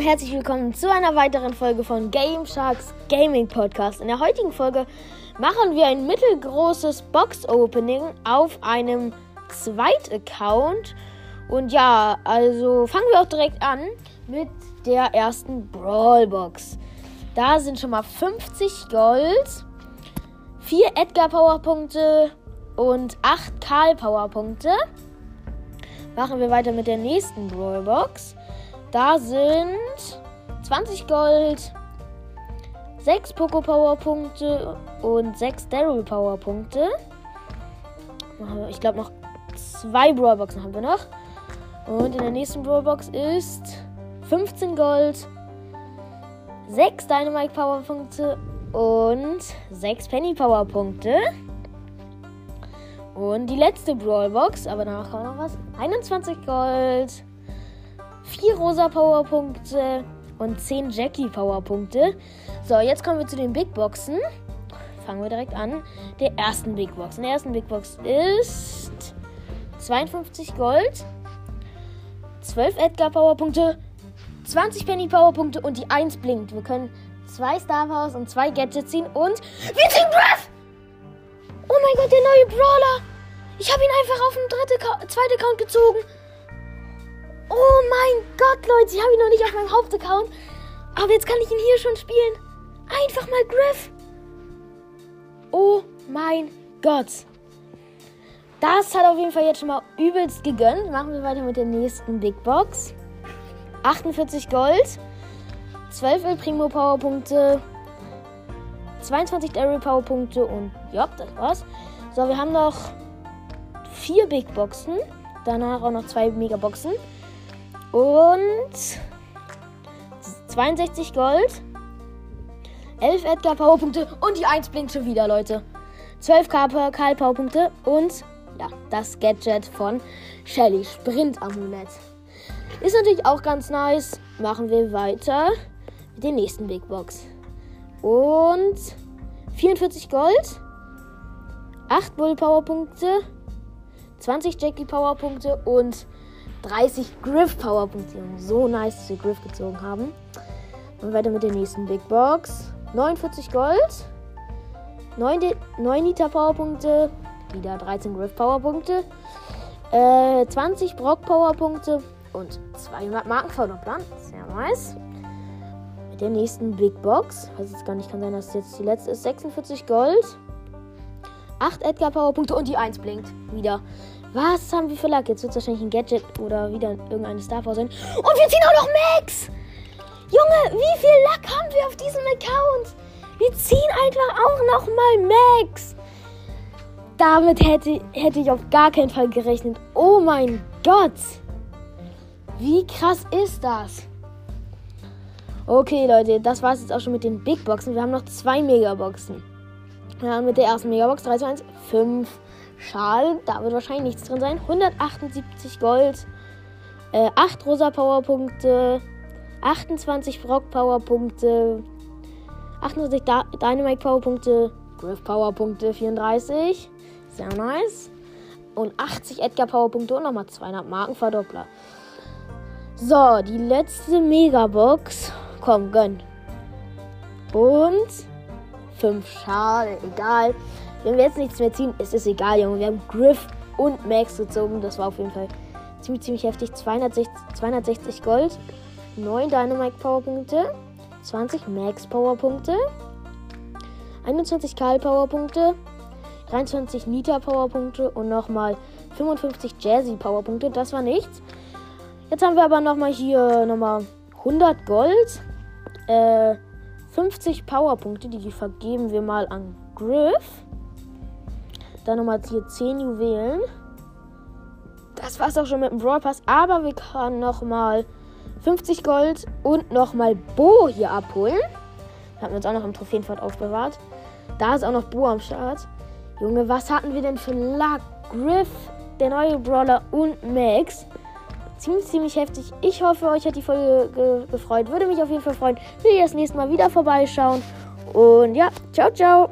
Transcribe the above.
und herzlich willkommen zu einer weiteren Folge von Game Sharks Gaming Podcast. In der heutigen Folge machen wir ein mittelgroßes Box-Opening auf einem Zweit-Account. Und ja, also fangen wir auch direkt an mit der ersten Brawl-Box. Da sind schon mal 50 Gold, 4 Edgar-Powerpunkte und 8 Karl-Powerpunkte. Machen wir weiter mit der nächsten Brawl-Box. Da sind 20 Gold, 6 Poco Power Punkte und 6 Daryl Power Punkte. Ich glaube noch zwei Brawlboxen haben wir noch. Und in der nächsten Brawlbox ist 15 Gold, 6 Dynamite Power Punkte und 6 Penny Power Punkte. Und die letzte Brawlbox, aber danach kommt noch was. 21 Gold, 4 rosa Powerpunkte und 10 Jackie Powerpunkte. So, jetzt kommen wir zu den Big Boxen. Fangen wir direkt an. Der ersten Big Box. In der ersten Big Box ist 52 Gold, 12 Edgar Powerpunkte, 20 Penny Powerpunkte und die 1 blinkt. Wir können zwei Star Powers und zwei Gadgets ziehen und wir ziehen Breath! Oh mein Gott, der neue Brawler! Ich habe ihn einfach auf den zweiten Account gezogen. Oh mein Gott, Leute, ich habe ihn noch nicht auf meinem Hauptaccount. Aber jetzt kann ich ihn hier schon spielen. Einfach mal Griff. Oh mein Gott. Das hat auf jeden Fall jetzt schon mal übelst gegönnt. Machen wir weiter mit der nächsten Big Box. 48 Gold, 12 El Primo Powerpunkte, 22 Daryl Powerpunkte und ja, das war's. So, wir haben noch vier Big Boxen. Danach auch noch zwei Megaboxen. Und 62 Gold. 11 Edgar Powerpunkte und die 1 blinkt schon wieder, Leute. 12 Karl Powerpunkte und ja, das Gadget von Shelly Sprint Amulett. Ist natürlich auch ganz nice. Machen wir weiter mit der nächsten Big Box. Und 44 Gold, 8 Bull Powerpunkte, 20 Jackie Powerpunkte und 30 Griff Powerpunkte. So nice, dass wir Griff gezogen haben. Und weiter mit der nächsten Big Box. 49 Gold. 9, 9 Liter Powerpunkte. Wieder 13 Griff Powerpunkte. Äh, 20 Brock Powerpunkte. Und 200 Markenverdoppler. Sehr nice. Mit der nächsten Big Box. Weiß jetzt gar nicht, kann sein, dass jetzt die letzte ist. 46 Gold. 8 Edgar Powerpunkte und die 1 blinkt. Wieder. Was haben wir für Lack? Jetzt wird es wahrscheinlich ein Gadget oder wieder irgendeine Starfrau sein. Und wir ziehen auch noch Max! Junge, wie viel Lack haben wir auf diesem Account? Wir ziehen einfach auch noch mal Max. Damit hätte, hätte ich auf gar keinen Fall gerechnet. Oh mein Gott. Wie krass ist das? Okay, Leute, das war es jetzt auch schon mit den Big Boxen. Wir haben noch zwei Megaboxen. Ja, mit der ersten Megabox 3 zu 1, 5 Schal. Da wird wahrscheinlich nichts drin sein. 178 Gold, äh, 8 rosa Powerpunkte, 28 Brock Powerpunkte, 28 da Dynamite Powerpunkte, Griff Powerpunkte 34. Sehr nice. Und 80 Edgar Powerpunkte und nochmal 200 Markenverdoppler. So, die letzte Megabox. Komm, gönn. Und 5 Schade, egal. Wenn wir jetzt nichts mehr ziehen, ist es egal, Junge. Wir haben Griff und Max gezogen. Das war auf jeden Fall ziemlich, ziemlich heftig. 260, 260 Gold, 9 Dynamite Powerpunkte, 20 Max Powerpunkte, 21 Karl Powerpunkte, 23 Nita Powerpunkte und nochmal 55 Jazzy Powerpunkte. Das war nichts. Jetzt haben wir aber nochmal hier nochmal 100 Gold, äh, 50 Powerpunkte, die vergeben wir mal an Griff. Dann nochmal hier 10 Juwelen. Das war's auch schon mit dem Brawl Pass. Aber wir können nochmal 50 Gold und nochmal Bo hier abholen. Haben wir uns auch noch im Trophäenfort aufbewahrt. Da ist auch noch Bo am Start. Junge, was hatten wir denn für Luck? Griff, der neue Brawler und Max. Ziemlich, ziemlich heftig. Ich hoffe, euch hat die Folge ge gefreut. Würde mich auf jeden Fall freuen, wenn ihr das nächste Mal wieder vorbeischauen. Und ja, ciao, ciao.